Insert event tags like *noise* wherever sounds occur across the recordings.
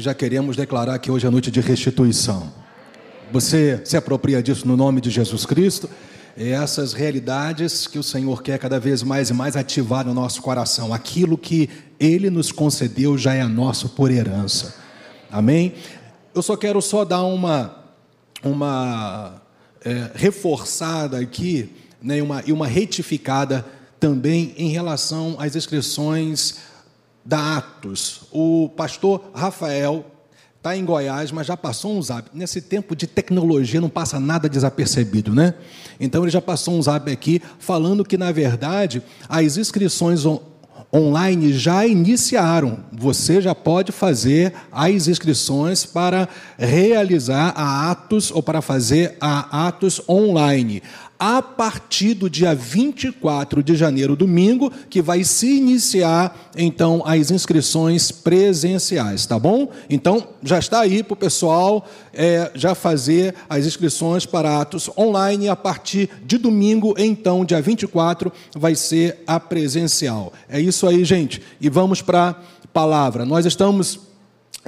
já queremos declarar que hoje é noite de restituição. Você se apropria disso no nome de Jesus Cristo? É essas realidades que o Senhor quer cada vez mais e mais ativar no nosso coração. Aquilo que Ele nos concedeu já é nosso por herança. Amém? Eu só quero só dar uma, uma é, reforçada aqui né, uma, e uma retificada também em relação às inscrições da Atos. O pastor Rafael está em Goiás, mas já passou um zap. Nesse tempo de tecnologia não passa nada desapercebido, né? Então ele já passou um zap aqui falando que, na verdade, as inscrições on online já iniciaram. Você já pode fazer as inscrições para realizar a Atos ou para fazer a Atos online a partir do dia 24 de janeiro, domingo, que vai se iniciar então as inscrições presenciais, tá bom? Então já está aí para o pessoal é, já fazer as inscrições para atos online a partir de domingo, então, dia 24, vai ser a presencial. É isso aí, gente. E vamos para a palavra. Nós estamos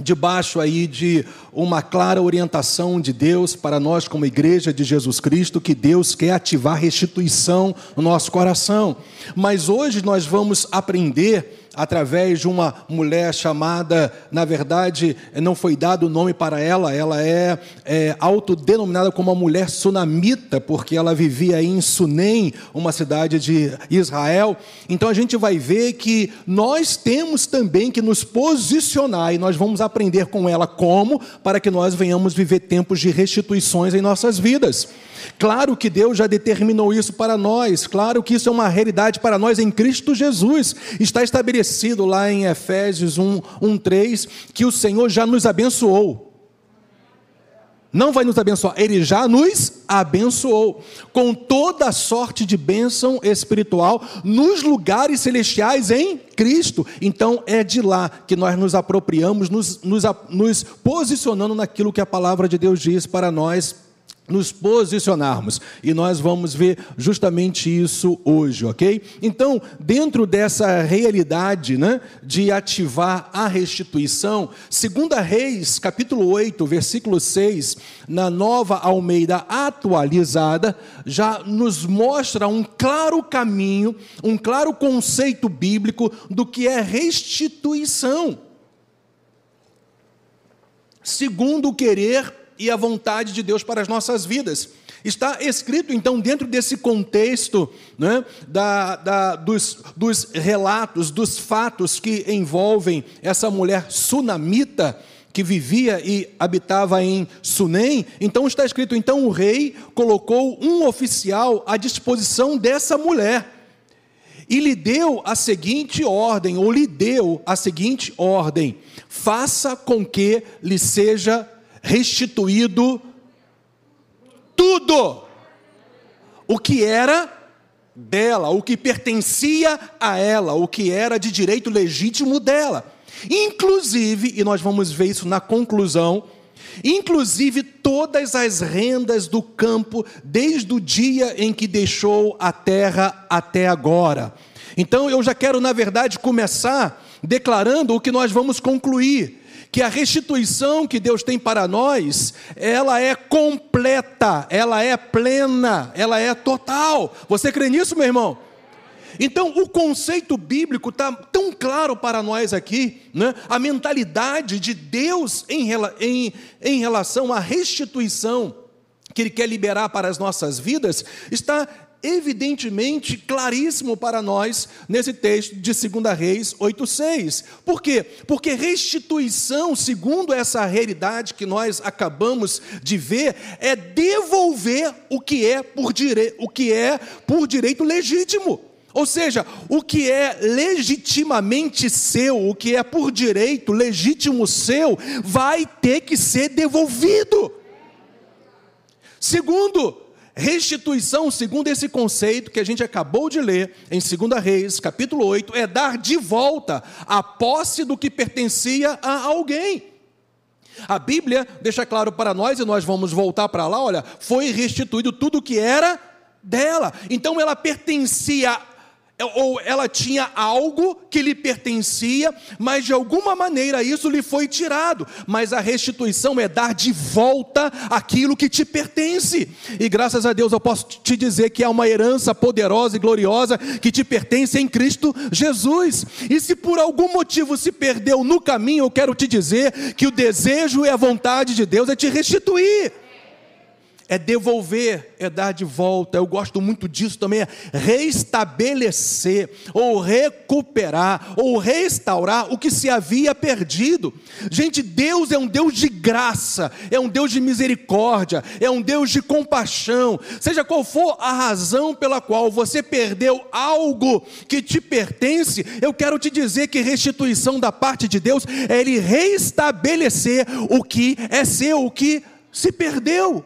debaixo aí de uma clara orientação de Deus para nós como igreja de Jesus Cristo, que Deus quer ativar restituição no nosso coração. Mas hoje nós vamos aprender através de uma mulher chamada, na verdade, não foi dado o nome para ela, ela é, é autodenominada como uma mulher sunamita, porque ela vivia em Sunem, uma cidade de Israel. Então a gente vai ver que nós temos também que nos posicionar, e nós vamos aprender com ela como, para que nós venhamos viver tempos de restituições em nossas vidas. Claro que Deus já determinou isso para nós, claro que isso é uma realidade para nós em Cristo Jesus. Está estabelecido lá em Efésios 1, 1 3 que o Senhor já nos abençoou. Não vai nos abençoar, Ele já nos abençoou com toda a sorte de bênção espiritual nos lugares celestiais em Cristo. Então é de lá que nós nos apropriamos, nos, nos, nos posicionando naquilo que a palavra de Deus diz para nós nos posicionarmos. E nós vamos ver justamente isso hoje, ok? Então, dentro dessa realidade né, de ativar a restituição, 2 Reis, capítulo 8, versículo 6, na nova Almeida atualizada, já nos mostra um claro caminho, um claro conceito bíblico do que é restituição. Segundo o querer e a vontade de Deus para as nossas vidas. Está escrito, então, dentro desse contexto né, da, da, dos, dos relatos, dos fatos que envolvem essa mulher sunamita que vivia e habitava em Sunem, então está escrito: então o rei colocou um oficial à disposição dessa mulher e lhe deu a seguinte ordem, ou lhe deu a seguinte ordem: faça com que lhe seja restituído tudo o que era dela, o que pertencia a ela, o que era de direito legítimo dela. Inclusive, e nós vamos ver isso na conclusão, inclusive todas as rendas do campo, desde o dia em que deixou a terra até agora. Então eu já quero, na verdade, começar declarando o que nós vamos concluir que a restituição que Deus tem para nós, ela é completa, ela é plena, ela é total. Você crê nisso, meu irmão? Então, o conceito bíblico está tão claro para nós aqui, né? a mentalidade de Deus em, em, em relação à restituição que Ele quer liberar para as nossas vidas, está evidentemente claríssimo para nós nesse texto de 2 Reis 8,6. Por quê? Porque restituição, segundo essa realidade que nós acabamos de ver, é devolver o que é por, dire... o que é por direito legítimo. Ou seja, o que é legitimamente seu, o que é por direito legítimo seu, vai ter que ser devolvido. Segundo, Restituição, segundo esse conceito que a gente acabou de ler em 2 Reis, capítulo 8, é dar de volta a posse do que pertencia a alguém. A Bíblia deixa claro para nós, e nós vamos voltar para lá, olha, foi restituído tudo o que era dela. Então ela pertencia ou ela tinha algo que lhe pertencia, mas de alguma maneira isso lhe foi tirado. Mas a restituição é dar de volta aquilo que te pertence. E graças a Deus eu posso te dizer que há uma herança poderosa e gloriosa que te pertence em Cristo Jesus. E se por algum motivo se perdeu no caminho, eu quero te dizer que o desejo e a vontade de Deus é te restituir é devolver, é dar de volta. Eu gosto muito disso também, é restabelecer, ou recuperar, ou restaurar o que se havia perdido. Gente, Deus é um Deus de graça, é um Deus de misericórdia, é um Deus de compaixão. Seja qual for a razão pela qual você perdeu algo que te pertence, eu quero te dizer que restituição da parte de Deus é Ele restabelecer o que é seu, o que se perdeu.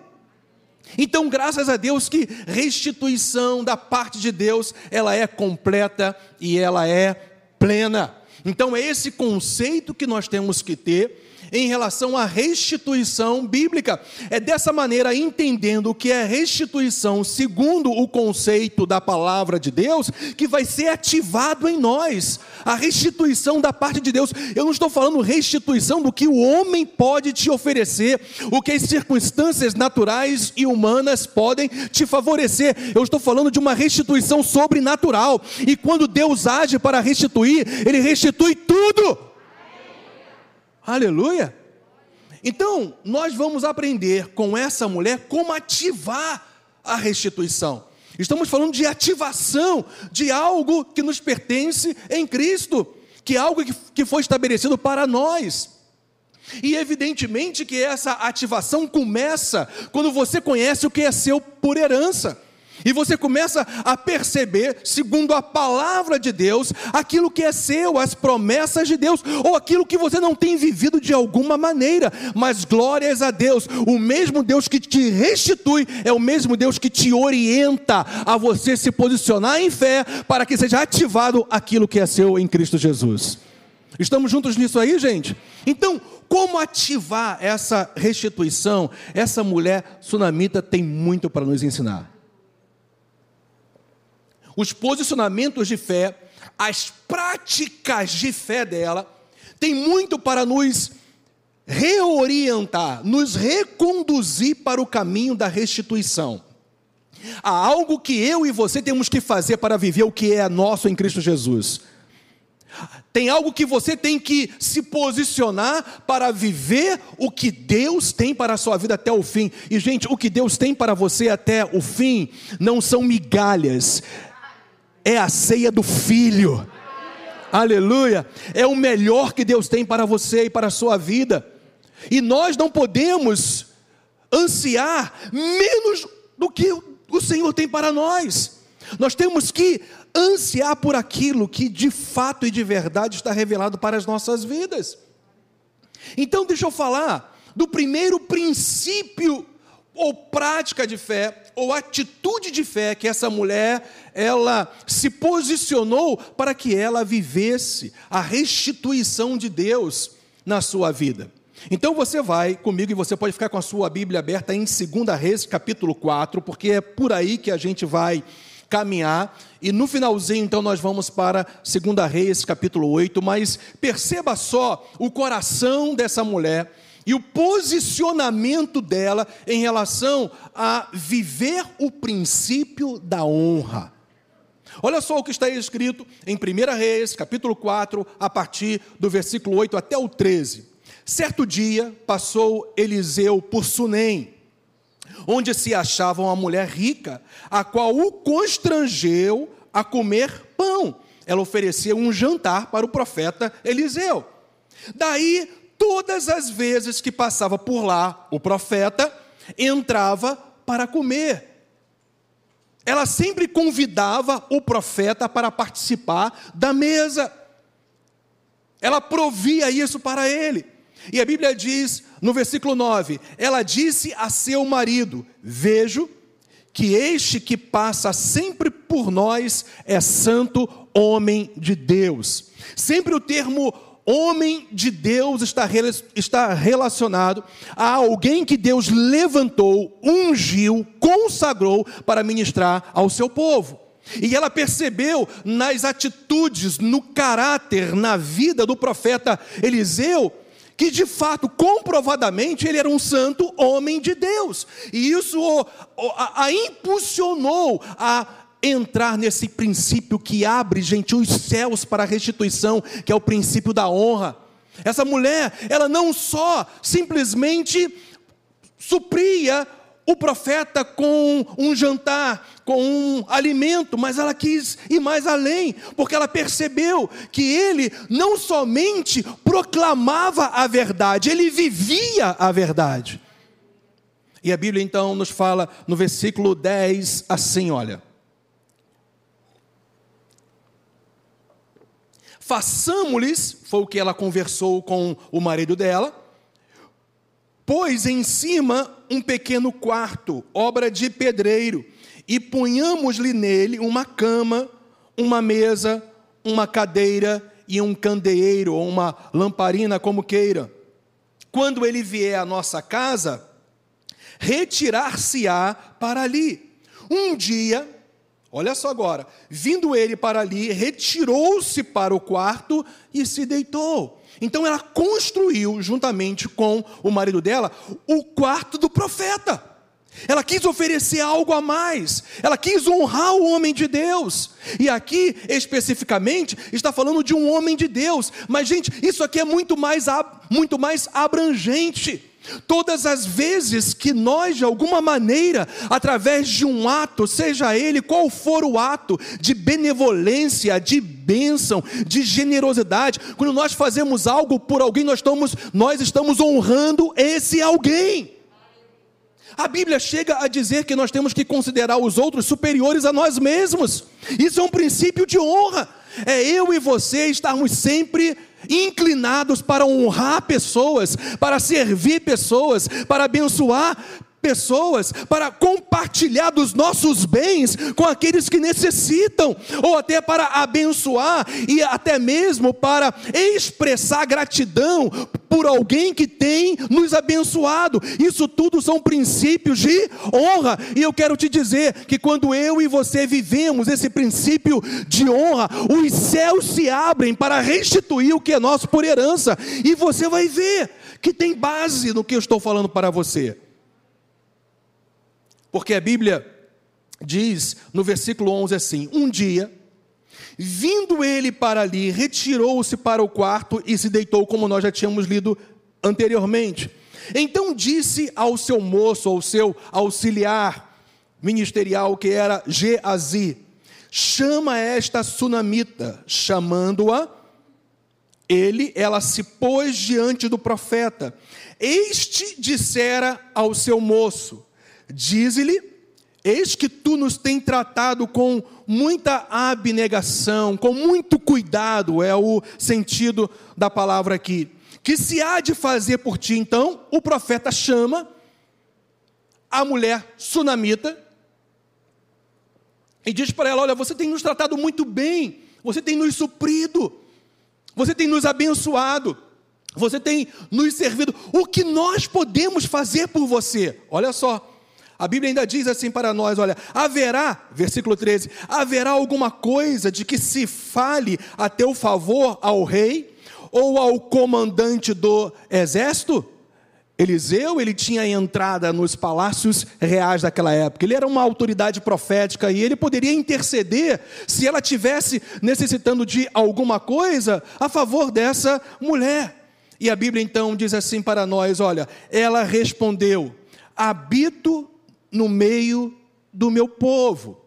Então, graças a Deus que restituição da parte de Deus, ela é completa e ela é plena. Então é esse conceito que nós temos que ter em relação à restituição bíblica. É dessa maneira, entendendo o que é restituição, segundo o conceito da palavra de Deus, que vai ser ativado em nós. A restituição da parte de Deus. Eu não estou falando restituição do que o homem pode te oferecer, o que as circunstâncias naturais e humanas podem te favorecer. Eu estou falando de uma restituição sobrenatural. E quando Deus age para restituir, Ele restitui tudo. Aleluia! Então, nós vamos aprender com essa mulher como ativar a restituição. Estamos falando de ativação de algo que nos pertence em Cristo, que é algo que foi estabelecido para nós. E evidentemente que essa ativação começa quando você conhece o que é seu por herança. E você começa a perceber, segundo a palavra de Deus, aquilo que é seu, as promessas de Deus, ou aquilo que você não tem vivido de alguma maneira. Mas glórias a Deus, o mesmo Deus que te restitui é o mesmo Deus que te orienta a você se posicionar em fé para que seja ativado aquilo que é seu em Cristo Jesus. Estamos juntos nisso aí, gente? Então, como ativar essa restituição? Essa mulher sunamita tem muito para nos ensinar os posicionamentos de fé, as práticas de fé dela, tem muito para nos reorientar, nos reconduzir para o caminho da restituição. Há algo que eu e você temos que fazer para viver o que é nosso em Cristo Jesus. Tem algo que você tem que se posicionar para viver o que Deus tem para a sua vida até o fim. E, gente, o que Deus tem para você até o fim não são migalhas, é a ceia do filho. Aleluia! É o melhor que Deus tem para você e para a sua vida. E nós não podemos ansiar menos do que o Senhor tem para nós. Nós temos que ansiar por aquilo que de fato e de verdade está revelado para as nossas vidas. Então, deixa eu falar do primeiro princípio ou prática de fé, ou atitude de fé que essa mulher ela se posicionou para que ela vivesse a restituição de Deus na sua vida. Então você vai comigo e você pode ficar com a sua Bíblia aberta em 2 Reis, capítulo 4, porque é por aí que a gente vai caminhar. E no finalzinho, então, nós vamos para 2 Reis, capítulo 8. Mas perceba só o coração dessa mulher e o posicionamento dela em relação a viver o princípio da honra. Olha só o que está escrito em 1 Reis, capítulo 4, a partir do versículo 8 até o 13. Certo dia passou Eliseu por Sunem, onde se achava uma mulher rica, a qual o constrangeu a comer pão. Ela oferecia um jantar para o profeta Eliseu. Daí todas as vezes que passava por lá o profeta, entrava para comer. Ela sempre convidava o profeta para participar da mesa. Ela provia isso para ele. E a Bíblia diz, no versículo 9: ela disse a seu marido: Vejo que este que passa sempre por nós é santo homem de Deus. Sempre o termo homem de Deus está, relacionado a alguém que Deus levantou, ungiu, consagrou para ministrar ao seu povo. E ela percebeu nas atitudes, no caráter, na vida do profeta Eliseu, que de fato, comprovadamente, ele era um santo homem de Deus. E isso a, a impulsionou a entrar nesse princípio que abre, gente, os céus para a restituição, que é o princípio da honra. Essa mulher, ela não só simplesmente supria o profeta com um jantar, com um alimento, mas ela quis ir mais além, porque ela percebeu que ele não somente proclamava a verdade, ele vivia a verdade. E a Bíblia então nos fala no versículo 10 assim: olha. Façamos-lhes, foi o que ela conversou com o marido dela, pôs em cima um pequeno quarto, obra de pedreiro, e punhamos-lhe nele uma cama, uma mesa, uma cadeira e um candeeiro, ou uma lamparina, como queira. Quando ele vier à nossa casa, retirar-se-á para ali. Um dia, olha só agora, vindo ele para ali, retirou-se para o quarto e se deitou. Então ela construiu, juntamente com o marido dela, o quarto do profeta. Ela quis oferecer algo a mais, ela quis honrar o homem de Deus. E aqui, especificamente, está falando de um homem de Deus. Mas, gente, isso aqui é muito mais, muito mais abrangente. Todas as vezes que nós, de alguma maneira, através de um ato, seja ele qual for o ato, de benevolência, de bênção, de generosidade, quando nós fazemos algo por alguém, nós estamos, nós estamos honrando esse alguém. A Bíblia chega a dizer que nós temos que considerar os outros superiores a nós mesmos. Isso é um princípio de honra. É eu e você estarmos sempre inclinados para honrar pessoas, para servir pessoas, para abençoar pessoas, para compartilhar dos nossos bens com aqueles que necessitam, ou até para abençoar e até mesmo para expressar gratidão por alguém que tem nos abençoado. Isso tudo são princípios de honra. E eu quero te dizer que quando eu e você vivemos esse princípio de honra, os céus se abrem para restituir o que é nosso por herança, e você vai ver que tem base no que eu estou falando para você. Porque a Bíblia diz no versículo 11 assim: Um dia, vindo ele para ali, retirou-se para o quarto e se deitou, como nós já tínhamos lido anteriormente. Então disse ao seu moço, ao seu auxiliar ministerial, que era Geazi: chama esta sunamita, chamando-a. Ele, ela se pôs diante do profeta. Este dissera ao seu moço: Diz-lhe: Eis que tu nos tem tratado com muita abnegação, com muito cuidado, é o sentido da palavra aqui. Que se há de fazer por ti, então, o profeta chama a mulher sunamita e diz para ela: Olha, você tem nos tratado muito bem, você tem nos suprido, você tem nos abençoado, você tem nos servido. O que nós podemos fazer por você? Olha só. A Bíblia ainda diz assim para nós: olha, haverá, versículo 13, haverá alguma coisa de que se fale a teu favor ao rei ou ao comandante do exército? Eliseu, ele tinha entrada nos palácios reais daquela época. Ele era uma autoridade profética e ele poderia interceder se ela tivesse necessitando de alguma coisa a favor dessa mulher. E a Bíblia então diz assim para nós, olha, ela respondeu: "Habito no meio do meu povo.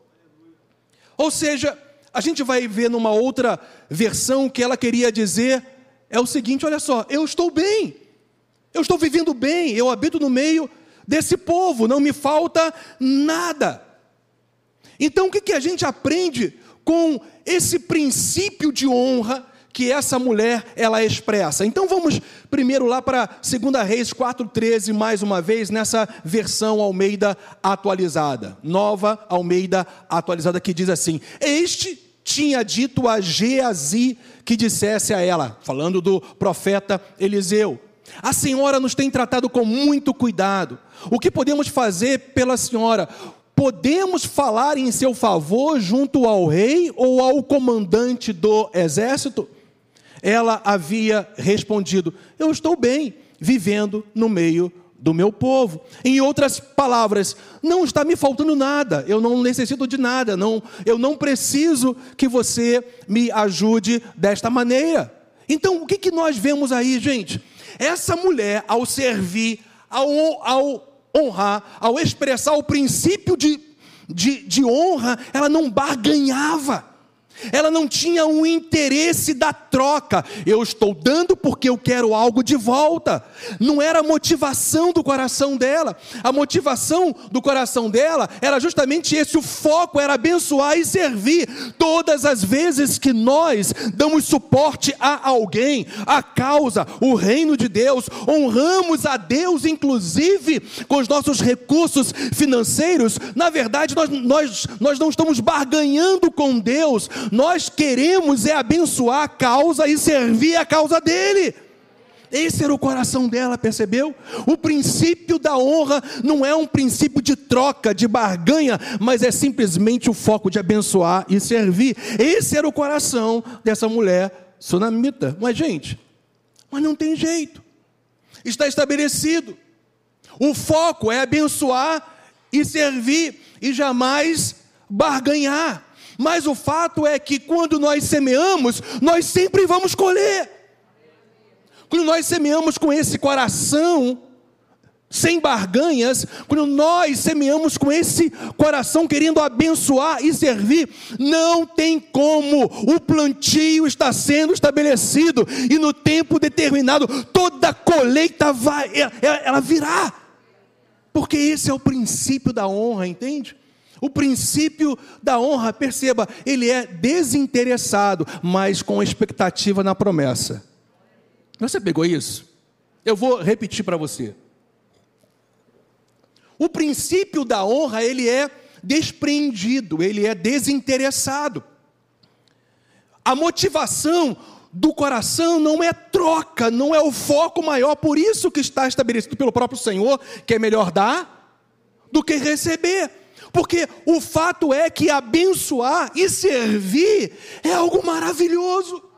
Ou seja, a gente vai ver numa outra versão que ela queria dizer é o seguinte: olha só, eu estou bem, eu estou vivendo bem, eu habito no meio desse povo, não me falta nada. Então, o que, que a gente aprende com esse princípio de honra que essa mulher ela expressa. Então vamos primeiro lá para 2 Reis 4:13 mais uma vez nessa versão Almeida atualizada. Nova Almeida atualizada que diz assim: "Este tinha dito a Geazi que dissesse a ela, falando do profeta Eliseu: A senhora nos tem tratado com muito cuidado. O que podemos fazer pela senhora? podemos falar em seu favor junto ao rei ou ao comandante do exército? Ela havia respondido: Eu estou bem, vivendo no meio do meu povo. Em outras palavras, não está me faltando nada, eu não necessito de nada, não, eu não preciso que você me ajude desta maneira. Então, o que, que nós vemos aí, gente? Essa mulher, ao servir, ao, ao honrar, ao expressar o princípio de, de, de honra, ela não barganhava. Ela não tinha um interesse da troca. Eu estou dando porque eu quero algo de volta. Não era a motivação do coração dela. A motivação do coração dela era justamente esse: o foco era abençoar e servir. Todas as vezes que nós damos suporte a alguém, a causa, o reino de Deus, honramos a Deus, inclusive com os nossos recursos financeiros, na verdade, nós, nós, nós não estamos barganhando com Deus nós queremos é abençoar a causa e servir a causa dele. Esse era o coração dela, percebeu? O princípio da honra não é um princípio de troca, de barganha, mas é simplesmente o foco de abençoar e servir. Esse era o coração dessa mulher sunamita. Mas, gente, mas não tem jeito. Está estabelecido. O foco é abençoar e servir e jamais barganhar. Mas o fato é que quando nós semeamos, nós sempre vamos colher. Quando nós semeamos com esse coração, sem barganhas, quando nós semeamos com esse coração querendo abençoar e servir, não tem como, o plantio está sendo estabelecido e no tempo determinado toda colheita vai, ela virá, porque esse é o princípio da honra, entende? O princípio da honra, perceba, ele é desinteressado, mas com expectativa na promessa. Você pegou isso? Eu vou repetir para você. O princípio da honra, ele é despreendido, ele é desinteressado. A motivação do coração não é troca, não é o foco maior, por isso que está estabelecido pelo próprio Senhor, que é melhor dar do que receber. Porque o fato é que abençoar e servir é algo maravilhoso.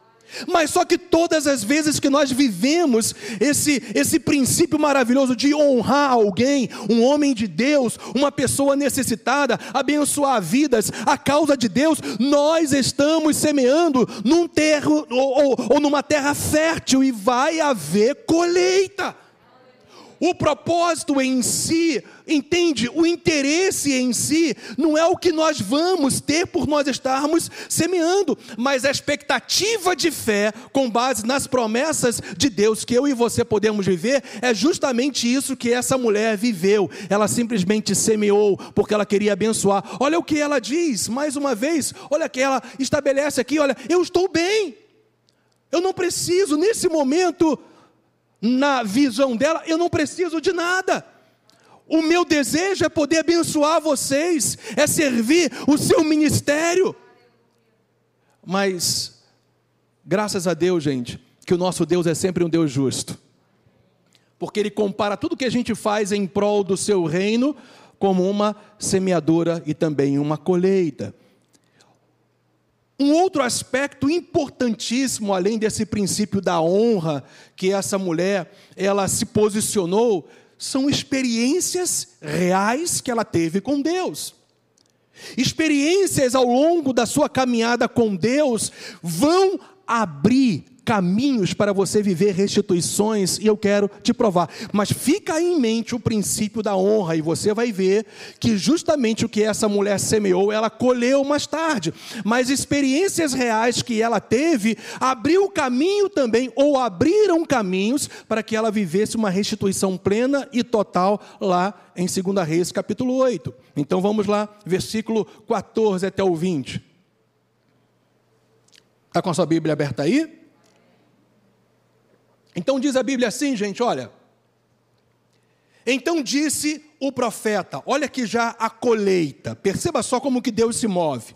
Mas só que todas as vezes que nós vivemos esse, esse princípio maravilhoso de honrar alguém, um homem de Deus, uma pessoa necessitada, abençoar vidas, a causa de Deus, nós estamos semeando num terro ou, ou, ou numa terra fértil e vai haver colheita. O propósito em si, entende? O interesse em si não é o que nós vamos ter por nós estarmos semeando, mas a expectativa de fé com base nas promessas de Deus que eu e você podemos viver, é justamente isso que essa mulher viveu. Ela simplesmente semeou porque ela queria abençoar. Olha o que ela diz, mais uma vez, olha que ela estabelece aqui, olha, eu estou bem. Eu não preciso nesse momento na visão dela, eu não preciso de nada. O meu desejo é poder abençoar vocês, é servir o seu ministério. Mas, graças a Deus, gente, que o nosso Deus é sempre um Deus justo. Porque Ele compara tudo que a gente faz em prol do seu reino como uma semeadora e também uma colheita. Um outro aspecto importantíssimo, além desse princípio da honra que essa mulher ela se posicionou, são experiências reais que ela teve com Deus. Experiências ao longo da sua caminhada com Deus vão abrir caminhos para você viver restituições e eu quero te provar. Mas fica em mente o princípio da honra e você vai ver que justamente o que essa mulher semeou, ela colheu mais tarde. Mas experiências reais que ela teve abriu caminho também ou abriram caminhos para que ela vivesse uma restituição plena e total lá em 2 Reis, capítulo 8. Então vamos lá, versículo 14 até o 20. Está com a sua Bíblia aberta aí? Então diz a Bíblia assim, gente, olha. Então disse o profeta, olha que já a colheita, perceba só como que Deus se move.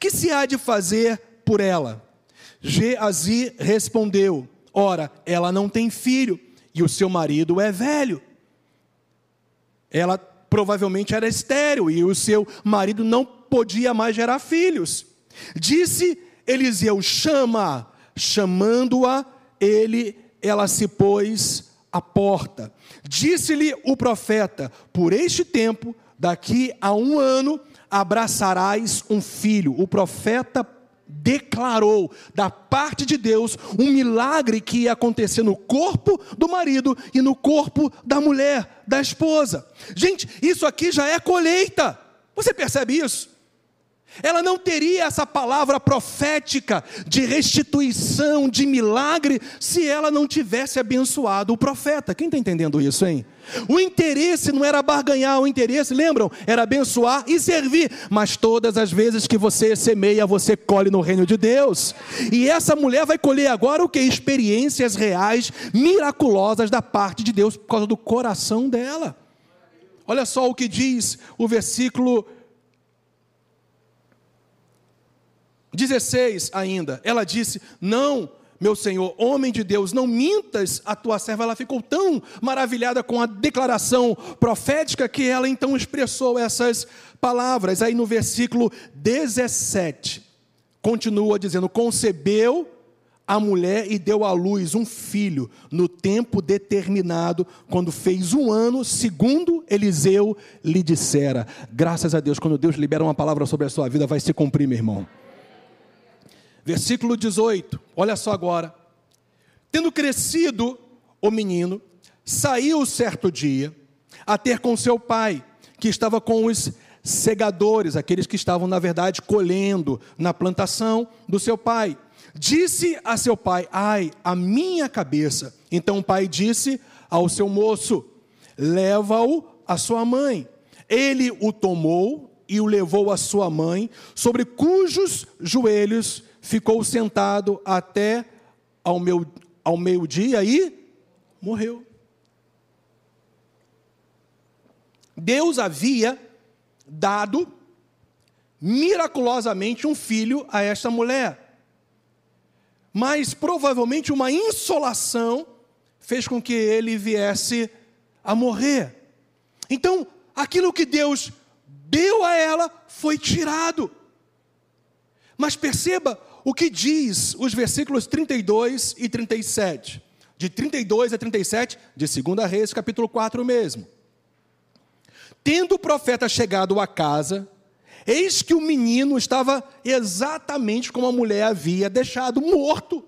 Que se há de fazer por ela? Geazi respondeu: Ora, ela não tem filho e o seu marido é velho. Ela provavelmente era estéril e o seu marido não podia mais gerar filhos. Disse Eliseu: chama, chamando-a, ele, ela se pôs à porta. Disse-lhe o profeta: por este tempo, daqui a um ano, abraçarás um filho. O profeta declarou da parte de Deus um milagre que ia acontecer no corpo do marido e no corpo da mulher, da esposa. Gente, isso aqui já é colheita. Você percebe isso? Ela não teria essa palavra profética de restituição, de milagre, se ela não tivesse abençoado o profeta. Quem está entendendo isso, hein? O interesse não era barganhar, o interesse, lembram? Era abençoar e servir. Mas todas as vezes que você semeia, você colhe no reino de Deus. E essa mulher vai colher agora o que? Experiências reais, miraculosas da parte de Deus, por causa do coração dela. Olha só o que diz o versículo 16 ainda, ela disse: Não, meu senhor, homem de Deus, não mintas a tua serva. Ela ficou tão maravilhada com a declaração profética que ela então expressou essas palavras. Aí no versículo 17, continua dizendo: Concebeu a mulher e deu à luz um filho no tempo determinado, quando fez um ano, segundo Eliseu lhe dissera. Graças a Deus, quando Deus libera uma palavra sobre a sua vida, vai se cumprir, meu irmão. Versículo 18, olha só agora. Tendo crescido o menino, saiu certo dia a ter com seu pai, que estava com os segadores, aqueles que estavam, na verdade, colhendo na plantação do seu pai. Disse a seu pai: Ai, a minha cabeça. Então o pai disse ao seu moço: Leva-o à sua mãe. Ele o tomou e o levou à sua mãe, sobre cujos joelhos ficou sentado até ao, meu, ao meio-dia e morreu. Deus havia dado miraculosamente um filho a esta mulher. Mas provavelmente uma insolação fez com que ele viesse a morrer. Então, aquilo que Deus deu a ela foi tirado. Mas perceba o que diz os versículos 32 e 37. De 32 a 37, de 2 Reis, capítulo 4 mesmo. Tendo o profeta chegado à casa, eis que o menino estava exatamente como a mulher havia deixado, morto.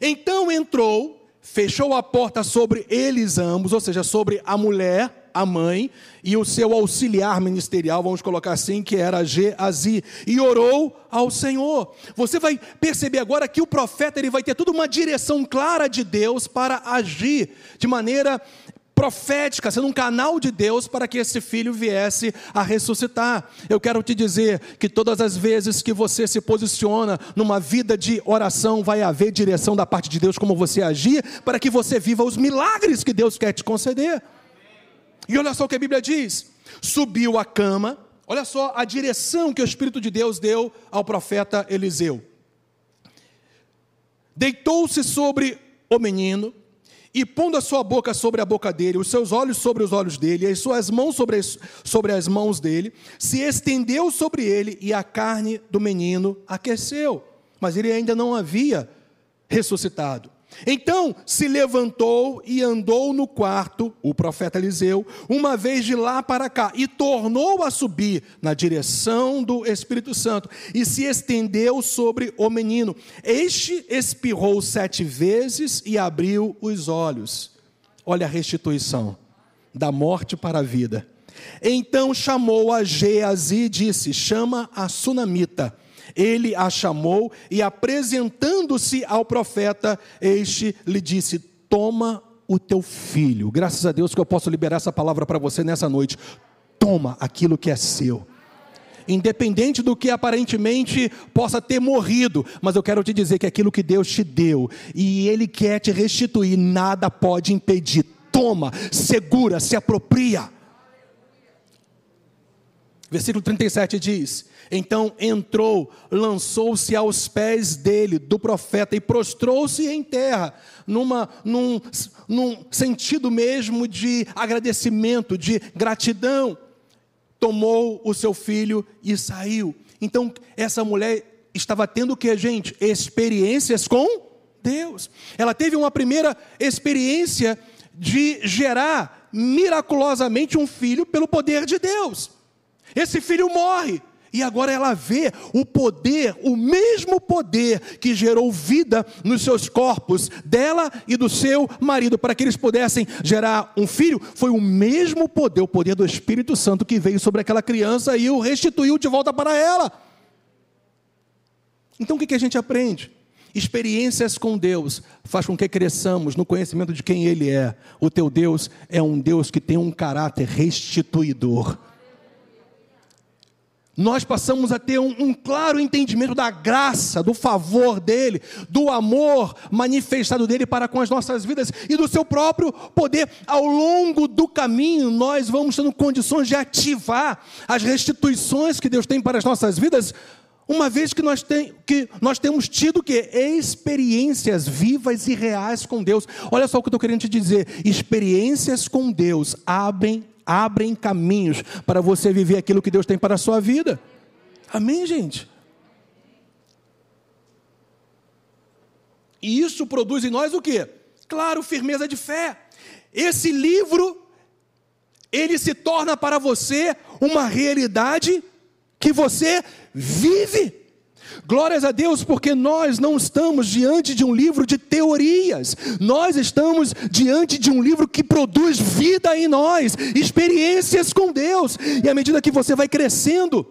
Então entrou, fechou a porta sobre eles ambos, ou seja, sobre a mulher a mãe, e o seu auxiliar ministerial, vamos colocar assim, que era Geazi, e orou ao Senhor. Você vai perceber agora que o profeta ele vai ter toda uma direção clara de Deus para agir de maneira profética, sendo um canal de Deus para que esse filho viesse a ressuscitar. Eu quero te dizer que todas as vezes que você se posiciona numa vida de oração, vai haver direção da parte de Deus como você agir, para que você viva os milagres que Deus quer te conceder. E olha só o que a Bíblia diz: subiu a cama, olha só a direção que o Espírito de Deus deu ao profeta Eliseu. Deitou-se sobre o menino, e pondo a sua boca sobre a boca dele, os seus olhos sobre os olhos dele, e as suas mãos sobre as, sobre as mãos dele, se estendeu sobre ele, e a carne do menino aqueceu. Mas ele ainda não havia ressuscitado. Então se levantou e andou no quarto, o profeta Eliseu, uma vez de lá para cá, e tornou a subir na direção do Espírito Santo, e se estendeu sobre o menino. Este espirrou sete vezes e abriu os olhos. Olha a restituição da morte para a vida. Então chamou a Geazi e disse: Chama a sunamita ele a chamou e, apresentando-se ao profeta, este lhe disse: Toma o teu filho. Graças a Deus que eu posso liberar essa palavra para você nessa noite. Toma aquilo que é seu independente do que aparentemente possa ter morrido, mas eu quero te dizer que aquilo que Deus te deu e Ele quer te restituir, nada pode impedir. Toma, segura, se apropria. Versículo 37 diz: Então entrou, lançou-se aos pés dele, do profeta, e prostrou-se em terra, numa, num, num sentido mesmo de agradecimento, de gratidão. Tomou o seu filho e saiu. Então, essa mulher estava tendo o que, gente? Experiências com Deus. Ela teve uma primeira experiência de gerar miraculosamente um filho pelo poder de Deus. Esse filho morre. E agora ela vê o poder, o mesmo poder que gerou vida nos seus corpos, dela e do seu marido, para que eles pudessem gerar um filho, foi o mesmo poder, o poder do Espírito Santo que veio sobre aquela criança e o restituiu de volta para ela. Então o que a gente aprende? Experiências com Deus faz com que cresçamos no conhecimento de quem Ele é. O teu Deus é um Deus que tem um caráter restituidor nós passamos a ter um, um, claro entendimento da graça, do favor dele, do amor manifestado dele para com as nossas vidas e do seu próprio poder. Ao longo do caminho, nós vamos tendo condições de ativar as restituições que Deus tem para as nossas vidas, uma vez que nós, tem, que nós temos tido que experiências vivas e reais com Deus. Olha só o que eu estou querendo te dizer: experiências com Deus abrem abrem caminhos para você viver aquilo que Deus tem para a sua vida. Amém, gente? E isso produz em nós o quê? Claro, firmeza de fé. Esse livro, ele se torna para você uma realidade que você vive. Glórias a Deus, porque nós não estamos diante de um livro de teorias, nós estamos diante de um livro que produz vida em nós, experiências com Deus, e à medida que você vai crescendo,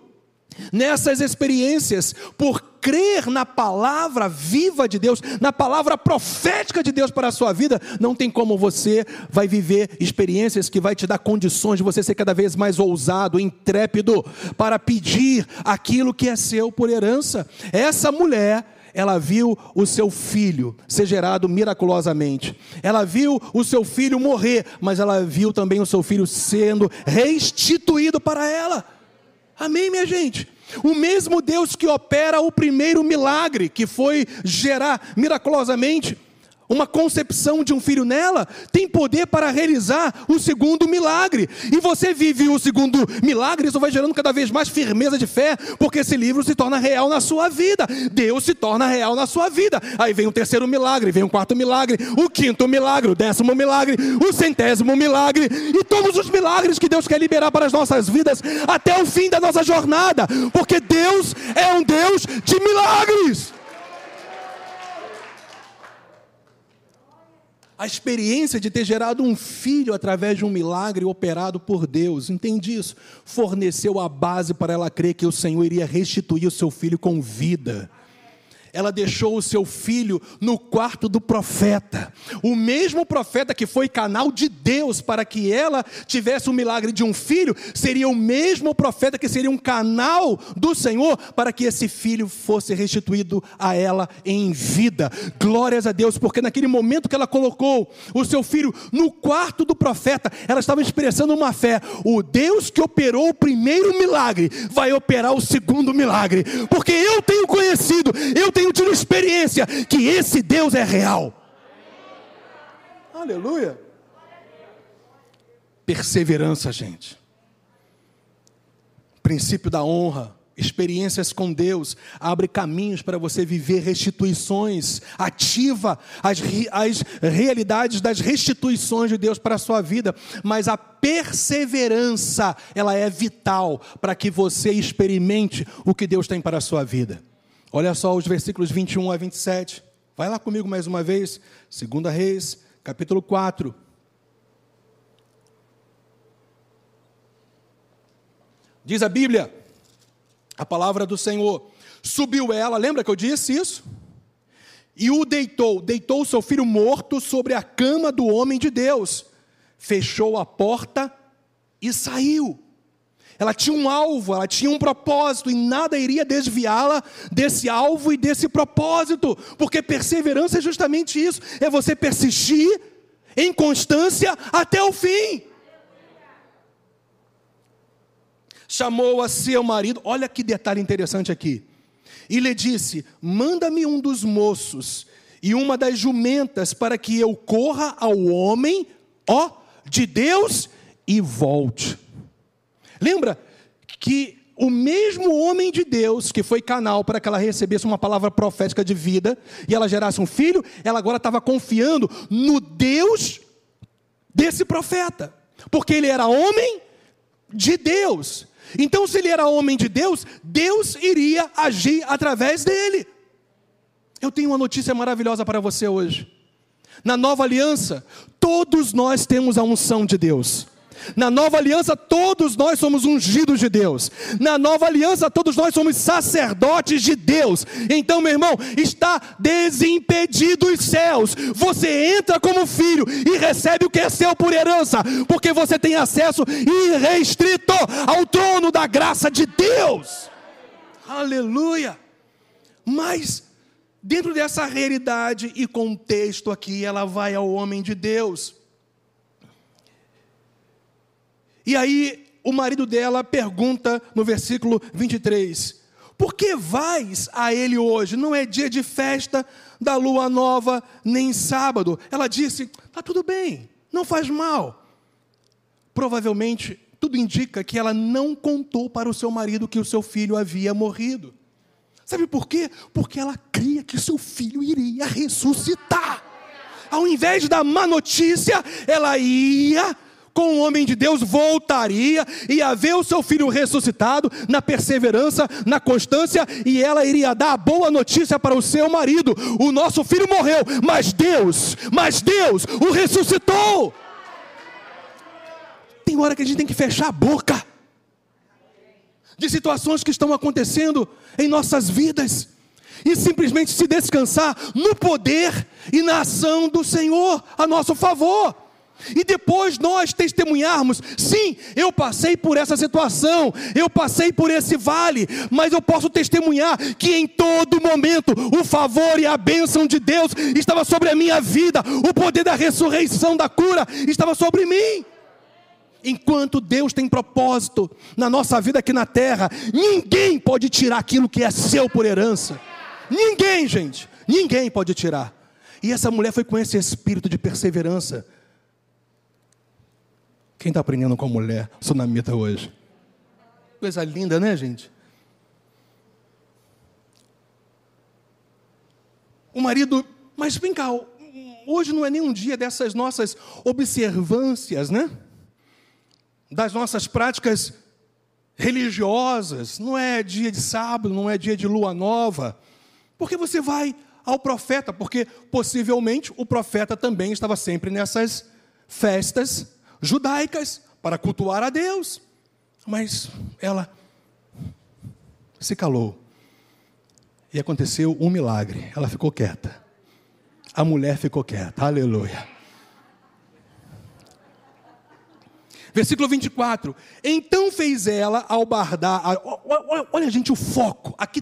nessas experiências, por crer na palavra viva de Deus, na palavra profética de Deus para a sua vida, não tem como você vai viver experiências que vai te dar condições de você ser cada vez mais ousado, intrépido para pedir aquilo que é seu por herança. Essa mulher ela viu o seu filho ser gerado miraculosamente. Ela viu o seu filho morrer, mas ela viu também o seu filho sendo restituído para ela. Amém, minha gente? O mesmo Deus que opera o primeiro milagre, que foi gerar miraculosamente uma concepção de um filho nela, tem poder para realizar o segundo milagre. E você vive o segundo milagre, isso vai gerando cada vez mais firmeza de fé, porque esse livro se torna real na sua vida. Deus se torna real na sua vida. Aí vem o terceiro milagre, vem o quarto milagre, o quinto milagre, o décimo milagre, o centésimo milagre e todos os milagres que Deus quer liberar para as nossas vidas até o fim da nossa jornada, porque Deus é um Deus de milagres. A experiência de ter gerado um filho através de um milagre operado por Deus, entende isso? Forneceu a base para ela crer que o Senhor iria restituir o seu filho com vida ela deixou o seu filho no quarto do profeta. O mesmo profeta que foi canal de Deus para que ela tivesse o milagre de um filho, seria o mesmo profeta que seria um canal do Senhor para que esse filho fosse restituído a ela em vida. Glórias a Deus, porque naquele momento que ela colocou o seu filho no quarto do profeta, ela estava expressando uma fé. O Deus que operou o primeiro milagre vai operar o segundo milagre, porque eu tenho conhecido, eu tenho tido experiência que esse Deus é real. Aleluia. Perseverança, gente. Princípio da honra experiências com Deus, abre caminhos para você viver restituições, ativa as, as realidades das restituições de Deus para a sua vida, mas a perseverança, ela é vital para que você experimente o que Deus tem para a sua vida. Olha só os versículos 21 a 27. Vai lá comigo mais uma vez. 2 Reis, capítulo 4. Diz a Bíblia, a palavra do Senhor. Subiu ela, lembra que eu disse isso? E o deitou, deitou seu filho morto sobre a cama do homem de Deus. Fechou a porta e saiu. Ela tinha um alvo, ela tinha um propósito, e nada iria desviá-la desse alvo e desse propósito, porque perseverança é justamente isso: é você persistir em constância até o fim. chamou a seu marido, olha que detalhe interessante aqui, e lhe disse: Manda-me um dos moços e uma das jumentas para que eu corra ao homem, ó, de Deus e volte. Lembra que o mesmo homem de Deus que foi canal para que ela recebesse uma palavra profética de vida e ela gerasse um filho, ela agora estava confiando no Deus desse profeta, porque ele era homem de Deus. Então, se ele era homem de Deus, Deus iria agir através dele. Eu tenho uma notícia maravilhosa para você hoje. Na nova aliança, todos nós temos a unção de Deus. Na nova aliança, todos nós somos ungidos de Deus. Na nova aliança, todos nós somos sacerdotes de Deus. Então, meu irmão, está desimpedido os céus. Você entra como filho e recebe o que é seu por herança, porque você tem acesso irrestrito ao trono da graça de Deus. Aleluia! Mas dentro dessa realidade e contexto aqui, ela vai ao homem de Deus. E aí o marido dela pergunta no versículo 23: Por que vais a ele hoje? Não é dia de festa da lua nova, nem sábado. Ela disse: Está tudo bem, não faz mal. Provavelmente, tudo indica que ela não contou para o seu marido que o seu filho havia morrido. Sabe por quê? Porque ela cria que seu filho iria ressuscitar. Ao invés da má notícia, ela ia com o homem de Deus voltaria, ia ver o seu filho ressuscitado, na perseverança, na constância, e ela iria dar a boa notícia para o seu marido: o nosso filho morreu, mas Deus, mas Deus o ressuscitou. Tem hora que a gente tem que fechar a boca de situações que estão acontecendo em nossas vidas e simplesmente se descansar no poder e na ação do Senhor a nosso favor. E depois nós testemunharmos: sim, eu passei por essa situação, eu passei por esse vale, mas eu posso testemunhar que em todo momento o favor e a bênção de Deus estava sobre a minha vida, o poder da ressurreição, da cura estava sobre mim. Enquanto Deus tem propósito na nossa vida aqui na terra, ninguém pode tirar aquilo que é seu por herança. Ninguém, gente, ninguém pode tirar. E essa mulher foi com esse espírito de perseverança quem está aprendendo com a mulher sunamita hoje? Coisa linda, né, gente? O marido, mas vem cá, hoje não é nem um dia dessas nossas observâncias, né? Das nossas práticas religiosas, não é dia de sábado, não é dia de lua nova. Porque você vai ao profeta, porque possivelmente o profeta também estava sempre nessas festas judaicas para cultuar a Deus. Mas ela se calou. E aconteceu um milagre. Ela ficou quieta. A mulher ficou quieta. Aleluia. Versículo 24. Então fez ela ao bardar. Olha, olha, gente, o foco. Aqui,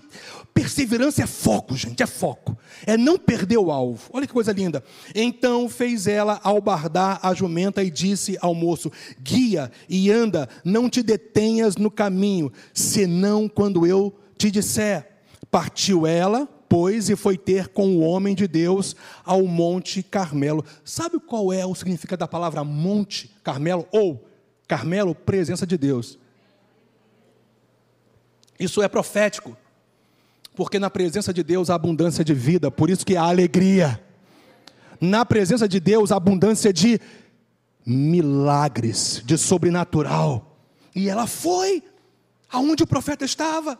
perseverança é foco, gente, é foco. É não perder o alvo. Olha que coisa linda. Então fez ela ao bardar a jumenta e disse ao moço: Guia e anda, não te detenhas no caminho, senão quando eu te disser. Partiu ela, pois, e foi ter com o homem de Deus ao Monte Carmelo. Sabe qual é o significado da palavra Monte Carmelo? Ou Carmelo, presença de Deus. Isso é profético, porque na presença de Deus há abundância de vida, por isso que há alegria. Na presença de Deus há abundância de milagres, de sobrenatural. E ela foi aonde o profeta estava.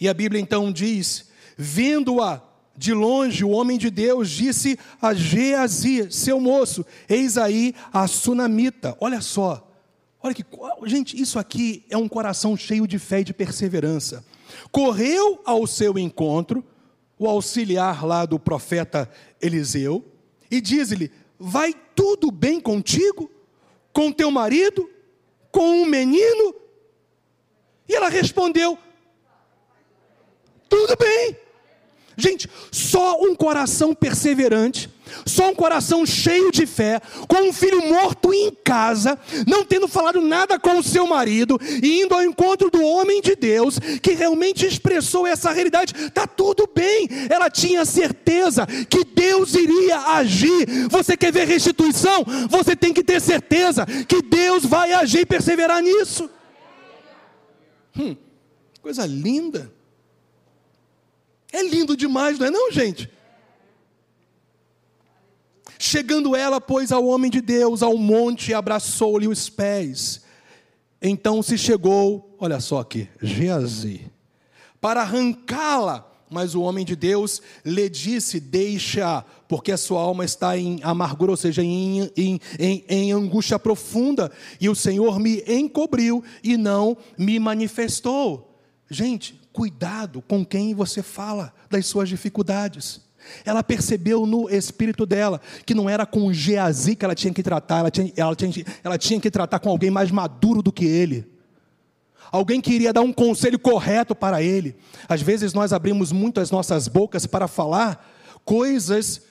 E a Bíblia então diz: vendo-a de longe, o homem de Deus disse a Geazi, seu moço: Eis aí a sunamita. Olha só, olha que. Gente, isso aqui é um coração cheio de fé e de perseverança. Correu ao seu encontro, o auxiliar lá do profeta Eliseu, e diz-lhe: Vai tudo bem contigo? Com teu marido? Com um menino? E ela respondeu: Tudo bem. Gente, só um coração perseverante, só um coração cheio de fé, com um filho morto em casa, não tendo falado nada com o seu marido, e indo ao encontro do homem de Deus, que realmente expressou essa realidade. Está tudo bem, ela tinha certeza que Deus iria agir. Você quer ver restituição? Você tem que ter certeza que Deus vai agir e perseverar nisso. Hum, coisa linda. É lindo demais, não é não, gente? Chegando ela, pois, ao homem de Deus, ao monte, abraçou-lhe os pés. Então se chegou, olha só aqui, Geazi, para arrancá-la. Mas o homem de Deus lhe disse: Deixa, porque a sua alma está em amargura, ou seja, em, em, em, em angústia profunda, e o Senhor me encobriu e não me manifestou. Gente, cuidado com quem você fala das suas dificuldades. Ela percebeu no espírito dela que não era com Geazi que ela tinha que tratar, ela tinha, ela, tinha, ela tinha que tratar com alguém mais maduro do que ele. Alguém que iria dar um conselho correto para ele. Às vezes nós abrimos muito as nossas bocas para falar coisas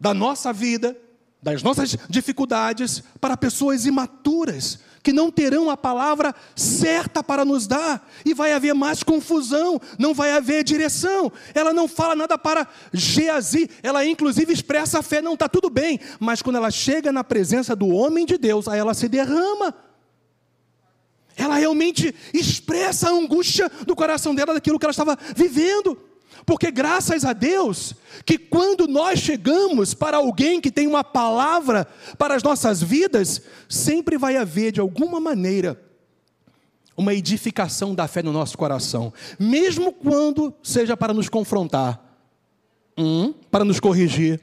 da nossa vida, das nossas dificuldades, para pessoas imaturas que não terão a palavra certa para nos dar, e vai haver mais confusão, não vai haver direção. Ela não fala nada para Geazi, ela inclusive expressa a fé, não está tudo bem, mas quando ela chega na presença do homem de Deus, aí ela se derrama. Ela realmente expressa a angústia do coração dela daquilo que ela estava vivendo. Porque graças a Deus, que quando nós chegamos para alguém que tem uma palavra para as nossas vidas, sempre vai haver de alguma maneira uma edificação da fé no nosso coração, mesmo quando seja para nos confrontar, hum, para nos corrigir,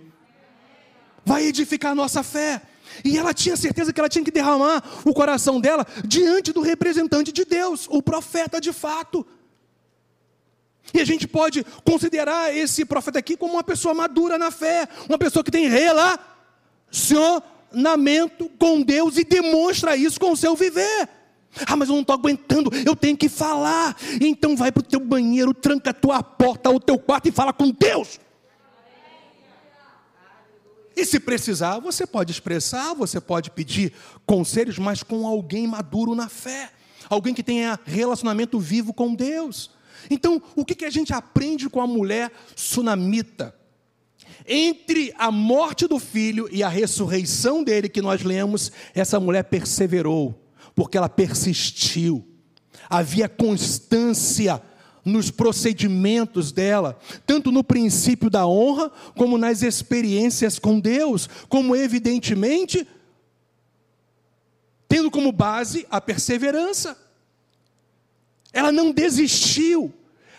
vai edificar a nossa fé. E ela tinha certeza que ela tinha que derramar o coração dela diante do representante de Deus, o profeta de fato. E a gente pode considerar esse profeta aqui como uma pessoa madura na fé, uma pessoa que tem relacionamento com Deus e demonstra isso com o seu viver. Ah, mas eu não estou aguentando, eu tenho que falar. Então vai para o teu banheiro, tranca a tua porta, o teu quarto e fala com Deus. E se precisar, você pode expressar, você pode pedir conselhos, mas com alguém maduro na fé, alguém que tenha relacionamento vivo com Deus. Então, o que, que a gente aprende com a mulher sunamita? Entre a morte do filho e a ressurreição dele, que nós lemos, essa mulher perseverou, porque ela persistiu. Havia constância nos procedimentos dela, tanto no princípio da honra, como nas experiências com Deus, como evidentemente, tendo como base a perseverança. Ela não desistiu,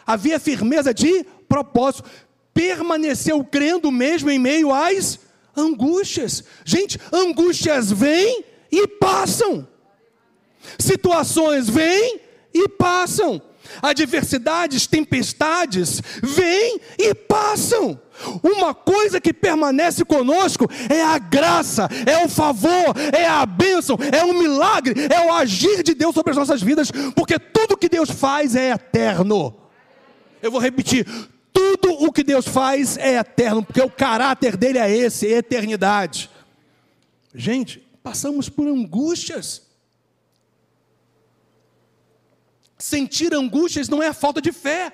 havia firmeza de propósito, permaneceu crendo mesmo em meio às angústias. Gente, angústias vêm e passam, situações vêm e passam, adversidades, tempestades vêm e passam. Uma coisa que permanece conosco é a graça, é o favor, é a bênção, é o milagre, é o agir de Deus sobre as nossas vidas, porque tudo que Deus faz é eterno. Eu vou repetir: tudo o que Deus faz é eterno, porque o caráter dele é esse, é eternidade. Gente, passamos por angústias. Sentir angústias não é falta de fé.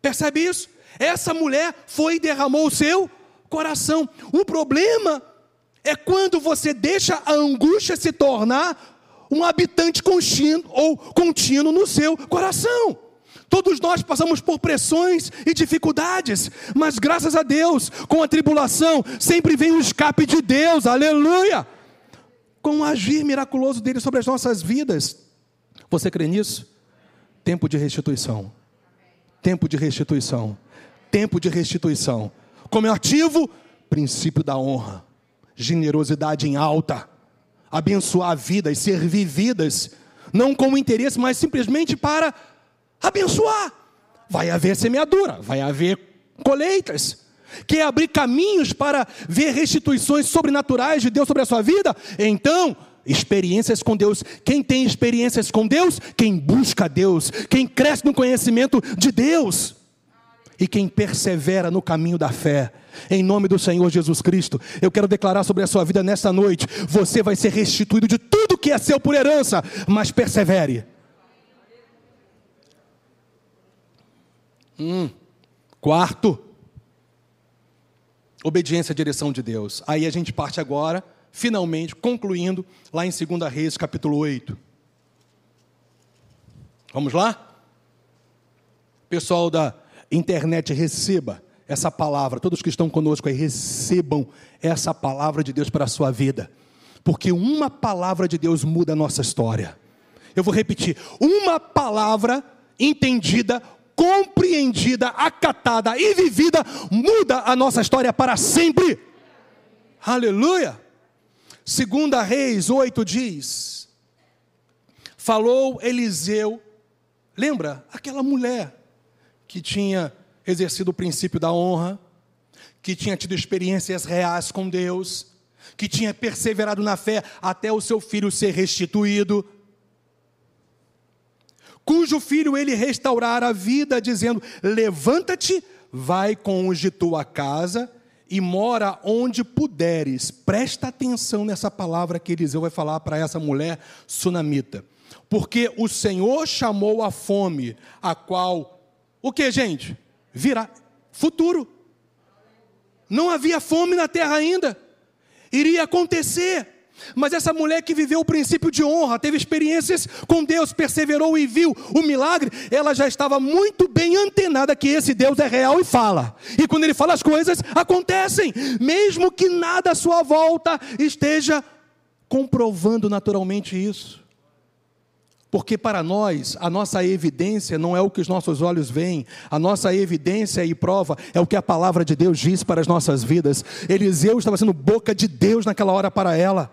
Percebe isso? Essa mulher foi e derramou o seu coração. O problema é quando você deixa a angústia se tornar um habitante contínuo ou contínuo no seu coração. Todos nós passamos por pressões e dificuldades, mas graças a Deus, com a tribulação, sempre vem o escape de Deus, aleluia! Com o agir miraculoso dele sobre as nossas vidas. Você crê nisso? Tempo de restituição. Tempo de restituição tempo de restituição. Como é ativo, princípio da honra, generosidade em alta, abençoar vidas, servir vidas, não como interesse, mas simplesmente para abençoar. Vai haver semeadura, vai haver colheitas. Quer abrir caminhos para ver restituições sobrenaturais de Deus sobre a sua vida? Então, experiências com Deus. Quem tem experiências com Deus? Quem busca Deus, quem cresce no conhecimento de Deus. e quem persevera no caminho da fé. Em nome do Senhor Jesus Cristo, eu quero declarar sobre a sua vida nesta noite: você vai ser restituído de tudo que é seu por herança, mas persevere. Hum. Quarto, obediência à direção de Deus. Aí a gente parte agora, finalmente, concluindo, lá em 2 Reis, capítulo 8. Vamos lá? Pessoal da internet, receba essa palavra. Todos que estão conosco aí, recebam essa palavra de Deus para a sua vida. Porque uma palavra de Deus muda a nossa história. Eu vou repetir: uma palavra entendida, compreendida, acatada e vivida muda a nossa história para sempre. Aleluia! Segunda Reis 8 diz: Falou Eliseu Lembra aquela mulher que tinha exercido o princípio da honra, que tinha tido experiências reais com Deus, que tinha perseverado na fé até o seu filho ser restituído, cujo filho ele restaurara a vida, dizendo: Levanta-te, vai com os de tua casa e mora onde puderes. Presta atenção nessa palavra que Eliseu vai falar para essa mulher sunamita. Porque o Senhor chamou a fome, a qual, o que, gente? Virá futuro. Não havia fome na terra ainda. Iria acontecer. Mas essa mulher que viveu o princípio de honra, teve experiências com Deus, perseverou e viu o milagre, ela já estava muito bem antenada que esse Deus é real e fala. E quando ele fala as coisas, acontecem, mesmo que nada à sua volta esteja comprovando naturalmente isso. Porque para nós, a nossa evidência não é o que os nossos olhos veem, a nossa evidência e prova é o que a palavra de Deus diz para as nossas vidas. Eliseu estava sendo boca de Deus naquela hora para ela.